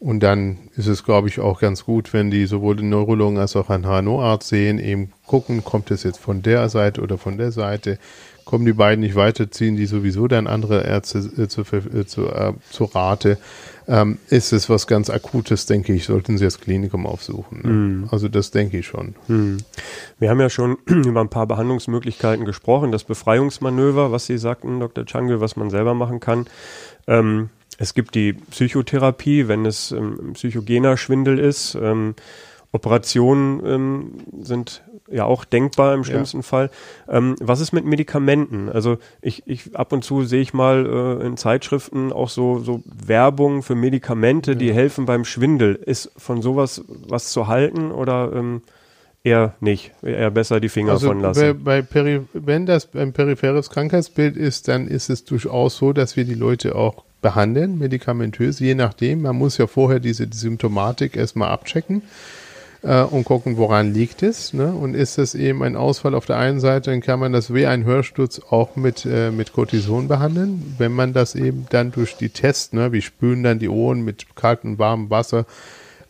und dann ist es, glaube ich, auch ganz gut, wenn die sowohl den Neurologen als auch einen HNO-Arzt sehen, eben gucken, kommt es jetzt von der Seite oder von der Seite. Kommen die beiden nicht weiter, ziehen die sowieso dann andere Ärzte äh, zu, äh, zu, äh, zu Rate. Ähm, ist es was ganz Akutes, denke ich, sollten Sie das Klinikum aufsuchen. Ne? Mm. Also das denke ich schon. Mm. Wir haben ja schon über ein paar Behandlungsmöglichkeiten gesprochen. Das Befreiungsmanöver, was Sie sagten, Dr. Change, was man selber machen kann. Ähm, es gibt die Psychotherapie, wenn es ähm, psychogener Schwindel ist. Ähm, Operationen ähm, sind ja auch denkbar im schlimmsten ja. Fall. Ähm, was ist mit Medikamenten? Also ich, ich ab und zu sehe ich mal äh, in Zeitschriften auch so, so Werbung für Medikamente, ja. die helfen beim Schwindel. Ist von sowas was zu halten oder ähm, eher nicht? Eher besser die Finger also von lassen? Bei, bei wenn das ein peripheres Krankheitsbild ist, dann ist es durchaus so, dass wir die Leute auch behandeln, medikamentös, je nachdem. Man muss ja vorher diese die Symptomatik erstmal abchecken äh, und gucken, woran liegt es. Ne? Und ist es eben ein Ausfall auf der einen Seite, dann kann man das wie ein Hörsturz auch mit, äh, mit Cortison behandeln. Wenn man das eben dann durch die Tests, ne, wir spülen dann die Ohren mit kaltem warmem Wasser,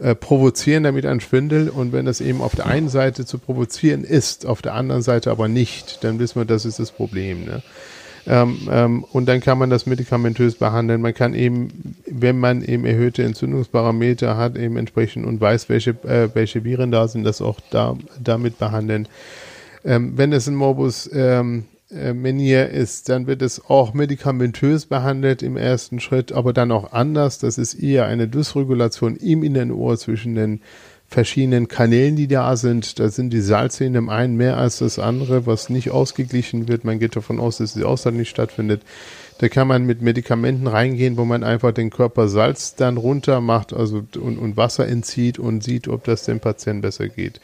äh, provozieren damit einen Schwindel und wenn das eben auf der einen Seite zu provozieren ist, auf der anderen Seite aber nicht, dann wissen wir, das ist das Problem. Ne? Ähm, ähm, und dann kann man das medikamentös behandeln. Man kann eben, wenn man eben erhöhte Entzündungsparameter hat, eben entsprechend und weiß, welche, äh, welche Viren da sind, das auch da, damit behandeln. Ähm, wenn es ein Morbus ähm, äh, Menier ist, dann wird es auch medikamentös behandelt im ersten Schritt, aber dann auch anders. Das ist eher eine Dysregulation im Innenohr zwischen den verschiedenen Kanälen, die da sind. Da sind die Salze in dem einen mehr als das andere, was nicht ausgeglichen wird. Man geht davon aus, dass die Aussaat nicht stattfindet. Da kann man mit Medikamenten reingehen, wo man einfach den Körper Salz dann runter macht also, und, und Wasser entzieht und sieht, ob das dem Patienten besser geht.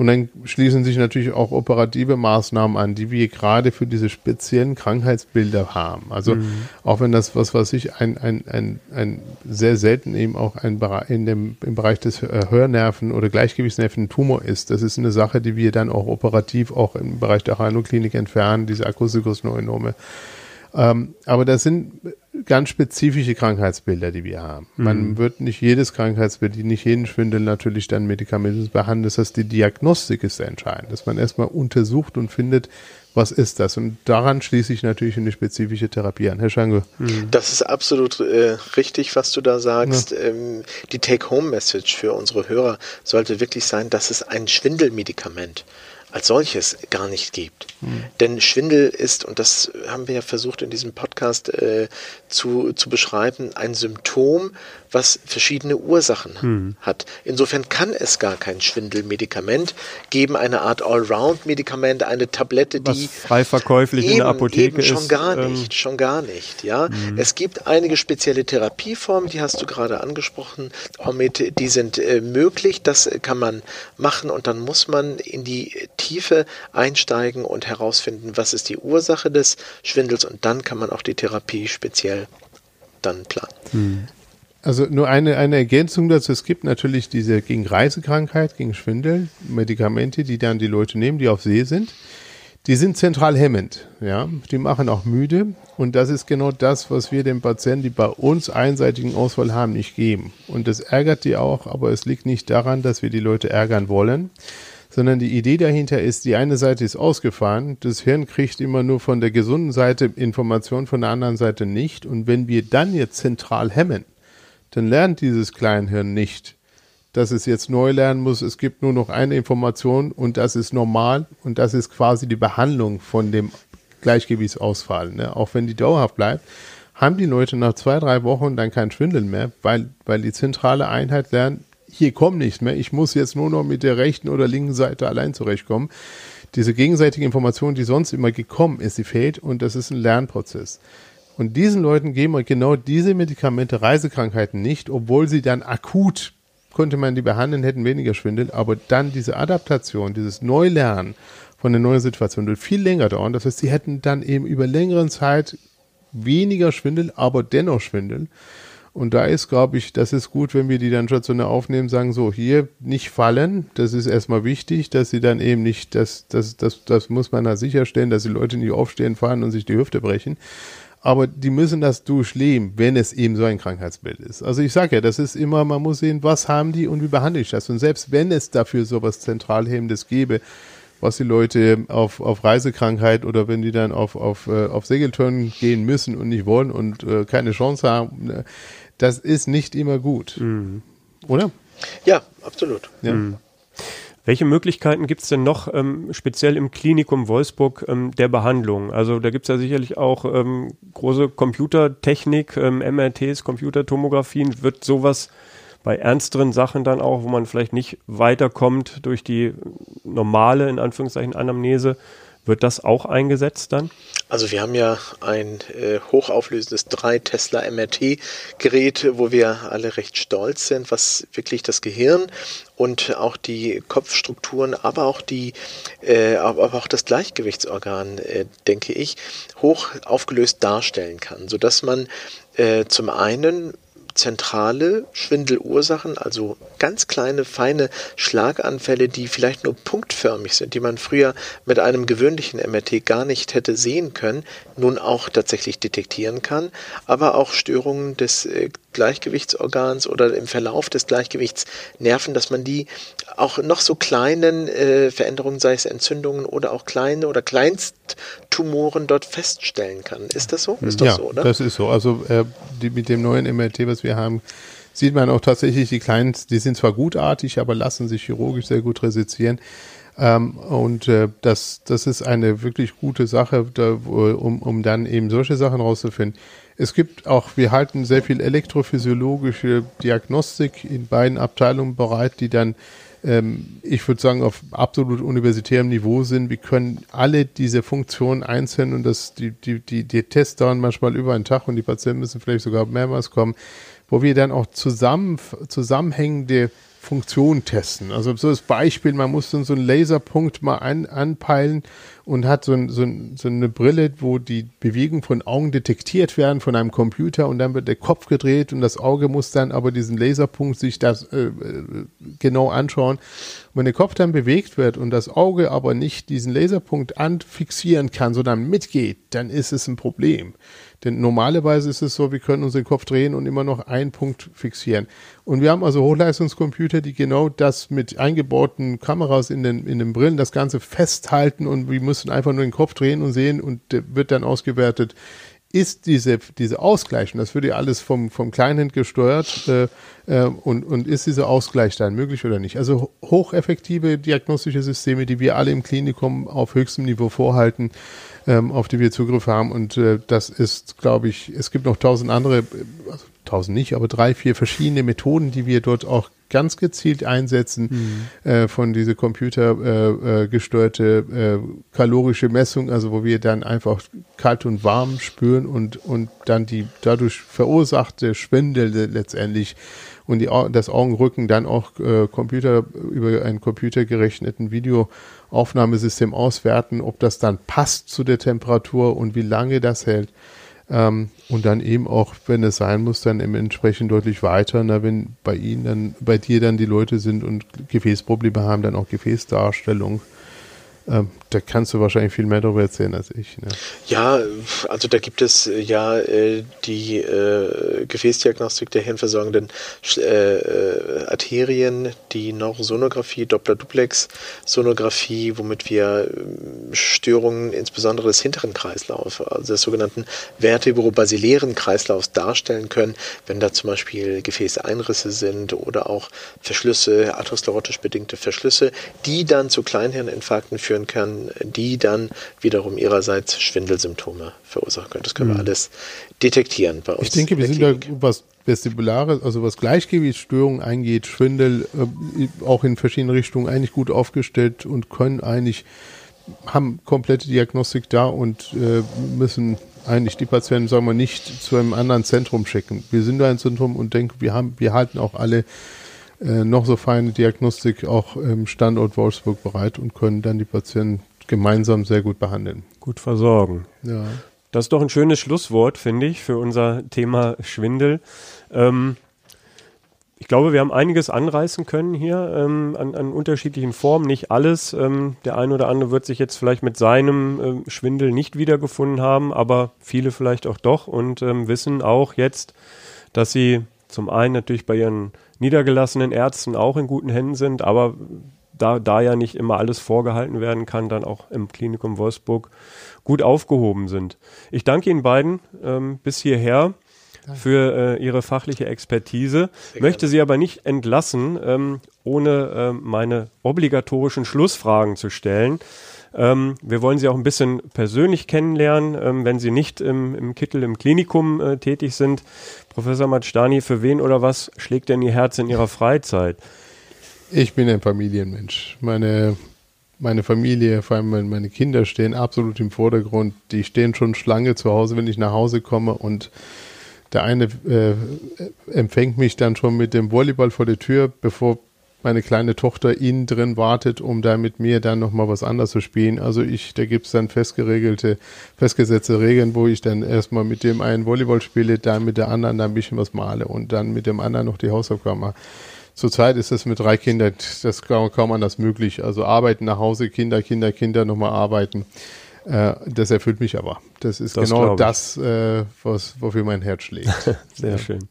Und dann schließen sich natürlich auch operative Maßnahmen an, die wir gerade für diese speziellen Krankheitsbilder haben. Also mhm. auch wenn das, was weiß ich, ein, ein, ein, ein sehr selten eben auch ein Bereich in dem, im Bereich des Hörnerven oder Gleichgewichtsnerven Tumor ist, das ist eine Sache, die wir dann auch operativ auch im Bereich der Heilungsklinik entfernen, diese Akustikusneurome. Ähm, aber das sind ganz spezifische Krankheitsbilder, die wir haben. Mhm. Man wird nicht jedes Krankheitsbild, nicht jeden Schwindel natürlich dann medikamentös behandeln. Das heißt, die Diagnostik ist entscheidend, dass man erstmal untersucht und findet, was ist das? Und daran schließe ich natürlich eine spezifische Therapie an. Herr Schange. Mhm. Das ist absolut äh, richtig, was du da sagst. Ja. Ähm, die Take-Home-Message für unsere Hörer sollte wirklich sein, dass es ein Schwindelmedikament als solches gar nicht gibt. Hm. Denn Schwindel ist, und das haben wir ja versucht in diesem Podcast äh, zu, zu beschreiben, ein Symptom, was verschiedene Ursachen hm. hat. Insofern kann es gar kein Schwindelmedikament geben, eine Art Allround-Medikament, eine Tablette, die was frei verkäuflich eben, in der Apotheke eben schon ist. gar ähm, nicht, schon gar nicht. Ja, hm. es gibt einige spezielle Therapieformen, die hast du gerade angesprochen, Omid, die sind äh, möglich. Das kann man machen und dann muss man in die Tiefe einsteigen und herausfinden, was ist die Ursache des Schwindels und dann kann man auch die Therapie speziell dann planen. Hm. Also nur eine, eine Ergänzung dazu. Es gibt natürlich diese gegen Reisekrankheit, gegen Schwindel, Medikamente, die dann die Leute nehmen, die auf See sind. Die sind zentral hemmend, ja. Die machen auch müde. Und das ist genau das, was wir den Patienten, die bei uns einseitigen Ausfall haben, nicht geben. Und das ärgert die auch, aber es liegt nicht daran, dass wir die Leute ärgern wollen, sondern die Idee dahinter ist, die eine Seite ist ausgefahren, das Hirn kriegt immer nur von der gesunden Seite Information, von der anderen Seite nicht. Und wenn wir dann jetzt zentral hemmen, dann lernt dieses Kleinhirn nicht, dass es jetzt neu lernen muss, es gibt nur noch eine Information und das ist normal und das ist quasi die Behandlung von dem Gleichgewichtsausfall. Ne? Auch wenn die dauerhaft bleibt, haben die Leute nach zwei, drei Wochen dann kein Schwindeln mehr, weil, weil die zentrale Einheit lernt, hier kommt nichts mehr, ich muss jetzt nur noch mit der rechten oder linken Seite allein zurechtkommen. Diese gegenseitige Information, die sonst immer gekommen ist, sie fehlt und das ist ein Lernprozess. Und diesen Leuten geben wir genau diese Medikamente, Reisekrankheiten nicht, obwohl sie dann akut, könnte man die behandeln, hätten weniger Schwindel, aber dann diese Adaptation, dieses Neulernen von der neuen Situation wird viel länger dauern. Das heißt, sie hätten dann eben über längeren Zeit weniger Schwindel, aber dennoch Schwindel. Und da ist, glaube ich, das ist gut, wenn wir die dann stationär aufnehmen, sagen so, hier nicht fallen. Das ist erstmal wichtig, dass sie dann eben nicht, das, das, das, das muss man da sicherstellen, dass die Leute nicht aufstehen, fallen und sich die Hüfte brechen aber die müssen das durchleben, wenn es eben so ein Krankheitsbild ist. Also ich sage ja, das ist immer, man muss sehen, was haben die und wie behandle ich das. Und selbst wenn es dafür sowas Zentralhebendes gäbe, was die Leute auf, auf Reisekrankheit oder wenn die dann auf, auf, äh, auf Segeltouren gehen müssen und nicht wollen und äh, keine Chance haben, ne, das ist nicht immer gut. Mhm. Oder? Ja, absolut. Ja. Mhm. Welche Möglichkeiten gibt es denn noch ähm, speziell im Klinikum Wolfsburg ähm, der Behandlung? Also da gibt es ja sicherlich auch ähm, große Computertechnik, ähm, MRTs, Computertomographien. Wird sowas bei ernsteren Sachen dann auch, wo man vielleicht nicht weiterkommt durch die normale, in Anführungszeichen, Anamnese, wird das auch eingesetzt dann? Also wir haben ja ein äh, hochauflösendes 3 Tesla MRT-Gerät, wo wir alle recht stolz sind, was wirklich das Gehirn und auch die Kopfstrukturen, aber auch die, äh, aber auch das Gleichgewichtsorgan, äh, denke ich, hoch aufgelöst darstellen kann, sodass man äh, zum einen zentrale Schwindelursachen, also ganz kleine, feine Schlaganfälle, die vielleicht nur punktförmig sind, die man früher mit einem gewöhnlichen MRT gar nicht hätte sehen können, nun auch tatsächlich detektieren kann, aber auch Störungen des äh, Gleichgewichtsorgans oder im Verlauf des Gleichgewichtsnerven, dass man die auch noch so kleinen äh, Veränderungen, sei es Entzündungen oder auch kleine oder Kleinsttumoren dort feststellen kann. Ist das so? Ist doch ja, so, oder? Das ist so. Also äh, die, mit dem neuen MRT, was wir haben, sieht man auch tatsächlich die kleinen, die sind zwar gutartig, aber lassen sich chirurgisch sehr gut resizieren. Ähm, und äh, das, das ist eine wirklich gute Sache, da, um, um dann eben solche Sachen rauszufinden. Es gibt auch, wir halten sehr viel elektrophysiologische Diagnostik in beiden Abteilungen bereit, die dann, ähm, ich würde sagen, auf absolut universitärem Niveau sind. Wir können alle diese Funktionen einzeln und das, die, die, die, die Tests dauern manchmal über einen Tag und die Patienten müssen vielleicht sogar mehrmals kommen, wo wir dann auch zusammen, zusammenhängende Funktion testen. Also so das Beispiel, man muss dann so einen Laserpunkt mal an, anpeilen und hat so, ein, so, ein, so, eine Brille, wo die Bewegung von Augen detektiert werden von einem Computer und dann wird der Kopf gedreht und das Auge muss dann aber diesen Laserpunkt sich das äh, äh genau anschauen. Und wenn der Kopf dann bewegt wird und das Auge aber nicht diesen Laserpunkt anfixieren kann, sondern mitgeht, dann ist es ein Problem. Denn normalerweise ist es so, wir können unseren Kopf drehen und immer noch einen Punkt fixieren. Und wir haben also Hochleistungscomputer, die genau das mit eingebauten Kameras in den, in den Brillen das Ganze festhalten und wir müssen einfach nur den Kopf drehen und sehen und wird dann ausgewertet, ist diese, diese Ausgleich, und das wird ja alles vom, vom Kleinhand gesteuert, äh, äh, und, und ist dieser Ausgleich dann möglich oder nicht? Also hocheffektive diagnostische Systeme, die wir alle im Klinikum auf höchstem Niveau vorhalten, ähm, auf die wir Zugriff haben. Und äh, das ist, glaube ich, es gibt noch tausend andere, also tausend nicht, aber drei, vier verschiedene Methoden, die wir dort auch ganz gezielt einsetzen mhm. äh, von diese computergesteuerte äh, äh, kalorische Messung, also wo wir dann einfach kalt und warm spüren und, und dann die dadurch verursachte Schwindel letztendlich und die, das Augenrücken dann auch äh, Computer über einen computergerechneten Videoaufnahmesystem auswerten, ob das dann passt zu der Temperatur und wie lange das hält. Ähm, und dann eben auch, wenn es sein muss, dann eben entsprechend deutlich weiter, na, wenn bei Ihnen dann, bei dir dann die Leute sind und Gefäßprobleme haben, dann auch Gefäßdarstellung ähm, da kannst du wahrscheinlich viel mehr darüber erzählen als ich. Ne? Ja, also da gibt es äh, ja äh, die äh, Gefäßdiagnostik der hirnversorgenden äh, äh, Arterien, die Neurosonographie, Doppler-Duplex-Sonographie, womit wir ähm, Störungen insbesondere des hinteren Kreislaufs, also des sogenannten vertebrobasilären Kreislaufs darstellen können, wenn da zum Beispiel Gefäßeinrisse sind oder auch Verschlüsse, atherosklerotisch bedingte Verschlüsse, die dann zu Kleinhirninfarkten führen können die dann wiederum ihrerseits Schwindelsymptome verursachen können. Das können mhm. wir alles detektieren bei uns. Ich denke, wir sind da, was Vestibulare, also was Gleichgewichtsstörungen angeht, Schwindel, äh, auch in verschiedenen Richtungen eigentlich gut aufgestellt und können eigentlich, haben komplette Diagnostik da und äh, müssen eigentlich die Patienten, sagen wir, nicht zu einem anderen Zentrum schicken. Wir sind da ein Zentrum und denken, wir haben, wir halten auch alle äh, noch so feine Diagnostik auch im Standort Wolfsburg bereit und können dann die Patienten gemeinsam sehr gut behandeln. Gut versorgen. Ja. Das ist doch ein schönes Schlusswort, finde ich, für unser Thema Schwindel. Ähm, ich glaube, wir haben einiges anreißen können hier ähm, an, an, unterschiedlichen Formen, nicht alles. Ähm, der eine oder andere wird sich jetzt vielleicht mit seinem ähm, Schwindel nicht wiedergefunden haben, aber viele vielleicht auch doch und ähm, wissen auch jetzt, dass sie zum einen natürlich bei ihren niedergelassenen Ärzten auch in guten Händen sind, aber da, da ja nicht immer alles vorgehalten werden kann, dann auch im Klinikum Wolfsburg gut aufgehoben sind. Ich danke Ihnen beiden ähm, bis hierher für äh, Ihre fachliche Expertise, möchte Sie aber nicht entlassen, ähm, ohne äh, meine obligatorischen Schlussfragen zu stellen. Ähm, wir wollen Sie auch ein bisschen persönlich kennenlernen, ähm, wenn Sie nicht im, im Kittel im Klinikum äh, tätig sind. Professor Matstani, für wen oder was schlägt denn Ihr Herz in Ihrer Freizeit? Ich bin ein Familienmensch. Meine, meine Familie, vor allem meine Kinder stehen absolut im Vordergrund. Die stehen schon Schlange zu Hause, wenn ich nach Hause komme und der eine äh, empfängt mich dann schon mit dem Volleyball vor der Tür, bevor meine kleine Tochter innen drin wartet, um da mit mir dann nochmal was anderes zu spielen. Also ich, da gibt's dann festgeregelte, festgesetzte Regeln, wo ich dann erstmal mit dem einen Volleyball spiele, dann mit der anderen dann ein bisschen was male und dann mit dem anderen noch die Hausaufgaben mache. Zurzeit ist es mit drei Kindern, das kaum, kaum anders möglich. Also arbeiten nach Hause, Kinder, Kinder, Kinder, nochmal arbeiten. Äh, das erfüllt mich aber. Das ist das genau das, äh, was, wofür mein Herz schlägt. Sehr ja. schön.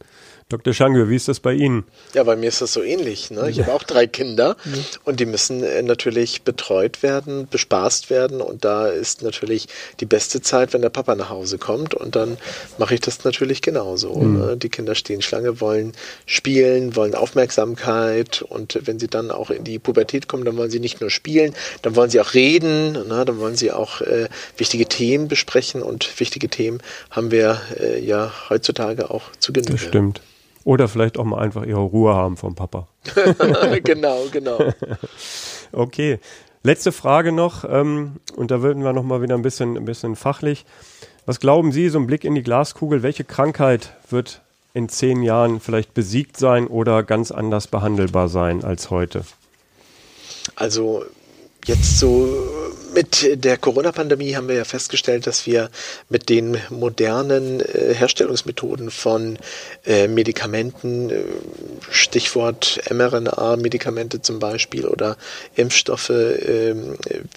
Dr. Schangö, wie ist das bei Ihnen? Ja, bei mir ist das so ähnlich. Ne? Ich ja. habe auch drei Kinder und die müssen äh, natürlich betreut werden, bespaßt werden und da ist natürlich die beste Zeit, wenn der Papa nach Hause kommt und dann mache ich das natürlich genauso. Mhm. Ne? Die Kinder stehen Schlange, wollen spielen, wollen Aufmerksamkeit und wenn sie dann auch in die Pubertät kommen, dann wollen sie nicht nur spielen, dann wollen sie auch reden, ne? dann wollen sie auch äh, wichtige Themen besprechen und wichtige Themen haben wir äh, ja heutzutage auch zu Genüge. Das stimmt. Oder vielleicht auch mal einfach ihre Ruhe haben vom Papa. genau, genau. okay. Letzte Frage noch, ähm, und da würden wir noch mal wieder ein bisschen, ein bisschen fachlich. Was glauben Sie, so ein Blick in die Glaskugel, welche Krankheit wird in zehn Jahren vielleicht besiegt sein oder ganz anders behandelbar sein als heute? Also jetzt so mit der Corona-Pandemie haben wir ja festgestellt, dass wir mit den modernen äh, Herstellungsmethoden von äh, Medikamenten, äh, Stichwort mRNA-Medikamente zum Beispiel oder Impfstoffe, ähm,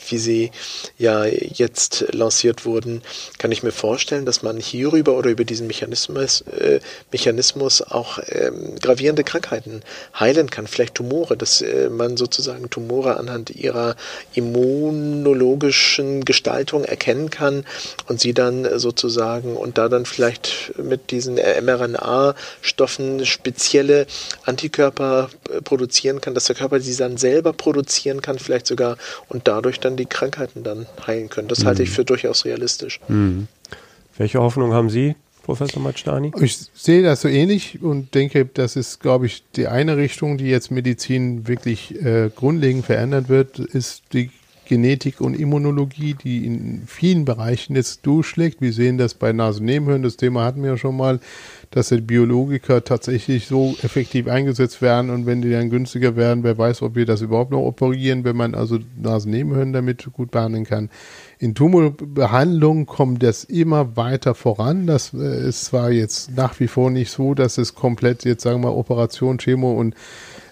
wie sie ja jetzt lanciert wurden, kann ich mir vorstellen, dass man hierüber oder über diesen Mechanismus, Mechanismus auch ähm, gravierende Krankheiten heilen kann, vielleicht Tumore, dass man sozusagen Tumore anhand ihrer Immun immunologischen Gestaltung erkennen kann und sie dann sozusagen und da dann vielleicht mit diesen mRNA-Stoffen spezielle Antikörper produzieren kann, dass der Körper sie dann selber produzieren kann, vielleicht sogar und dadurch dann die Krankheiten dann heilen können. Das mhm. halte ich für durchaus realistisch. Mhm. Welche Hoffnung haben Sie, Professor Matstani? Ich sehe das so ähnlich und denke, das ist, glaube ich, die eine Richtung, die jetzt Medizin wirklich äh, grundlegend verändern wird, ist die Genetik und Immunologie, die in vielen Bereichen jetzt durchschlägt. Wir sehen das bei Nasennebenhören, das Thema hatten wir ja schon mal, dass die Biologiker tatsächlich so effektiv eingesetzt werden und wenn die dann günstiger werden, wer weiß, ob wir das überhaupt noch operieren, wenn man also Nasennebenhören damit gut behandeln kann. In Tumorbehandlung kommt das immer weiter voran. Das äh, ist zwar jetzt nach wie vor nicht so, dass es komplett jetzt sagen wir Operation, Chemo und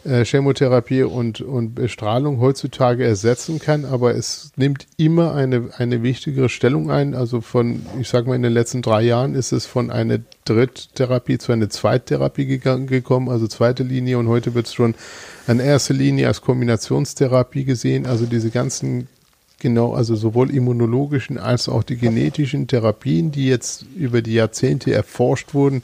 äh, Chemotherapie und, und Bestrahlung heutzutage ersetzen kann, aber es nimmt immer eine, eine wichtigere Stellung ein. Also von, ich sage mal, in den letzten drei Jahren ist es von einer Dritttherapie zu einer Zweittherapie gegangen, gekommen, also zweite Linie und heute wird es schon an erste Linie als Kombinationstherapie gesehen. Also diese ganzen Genau, also sowohl immunologischen als auch die genetischen Therapien, die jetzt über die Jahrzehnte erforscht wurden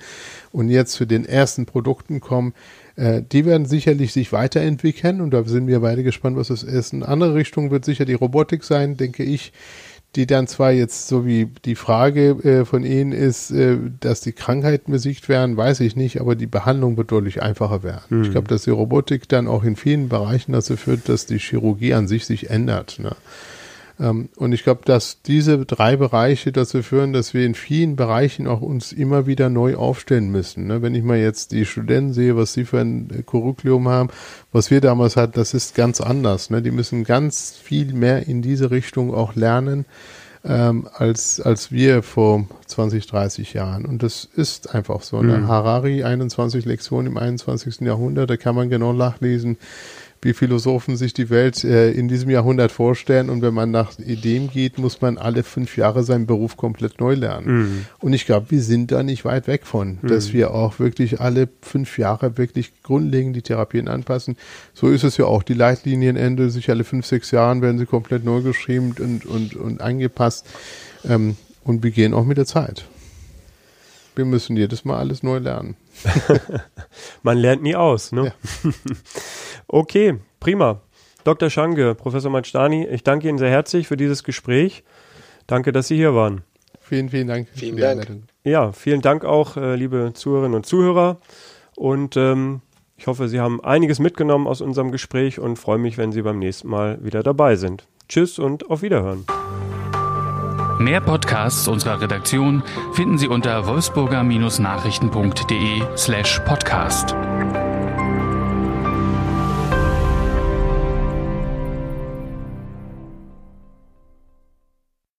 und jetzt zu den ersten Produkten kommen, äh, die werden sicherlich sich weiterentwickeln und da sind wir beide gespannt, was das ist. Eine andere Richtung wird sicher die Robotik sein, denke ich, die dann zwar jetzt so wie die Frage äh, von Ihnen ist, äh, dass die Krankheiten besiegt werden, weiß ich nicht, aber die Behandlung wird deutlich einfacher werden. Mhm. Ich glaube, dass die Robotik dann auch in vielen Bereichen dazu führt, dass die Chirurgie an sich sich ändert. Ne? Ähm, und ich glaube, dass diese drei Bereiche dazu führen, dass wir in vielen Bereichen auch uns immer wieder neu aufstellen müssen. Ne? Wenn ich mal jetzt die Studenten sehe, was sie für ein Curriculum haben, was wir damals hatten, das ist ganz anders. Ne? Die müssen ganz viel mehr in diese Richtung auch lernen. Ähm, als, als wir vor 20, 30 Jahren. Und das ist einfach so. Ne? Mhm. Harari, 21 Lektionen im 21. Jahrhundert, da kann man genau nachlesen, wie Philosophen sich die Welt äh, in diesem Jahrhundert vorstellen. Und wenn man nach dem geht, muss man alle fünf Jahre seinen Beruf komplett neu lernen. Mhm. Und ich glaube, wir sind da nicht weit weg von, mhm. dass wir auch wirklich alle fünf Jahre wirklich grundlegend die Therapien anpassen. So ist es ja auch. Die Leitlinien ändern sich alle fünf, sechs Jahren, werden sie komplett neu geschrieben und, und, und angepasst. Ähm, und wir gehen auch mit der Zeit. Wir müssen jedes Mal alles neu lernen. Man lernt nie aus, ne? Ja. okay, prima. Dr. Schange, Professor Majstani, ich danke Ihnen sehr herzlich für dieses Gespräch. Danke, dass Sie hier waren. Vielen, vielen Dank. Vielen Dank. Ja, vielen Dank auch, äh, liebe Zuhörerinnen und Zuhörer. Und ähm, ich hoffe, Sie haben einiges mitgenommen aus unserem Gespräch und freue mich, wenn Sie beim nächsten Mal wieder dabei sind. Tschüss und auf Wiederhören. Mehr Podcasts unserer Redaktion finden Sie unter wolfsburger-nachrichten.de slash podcast.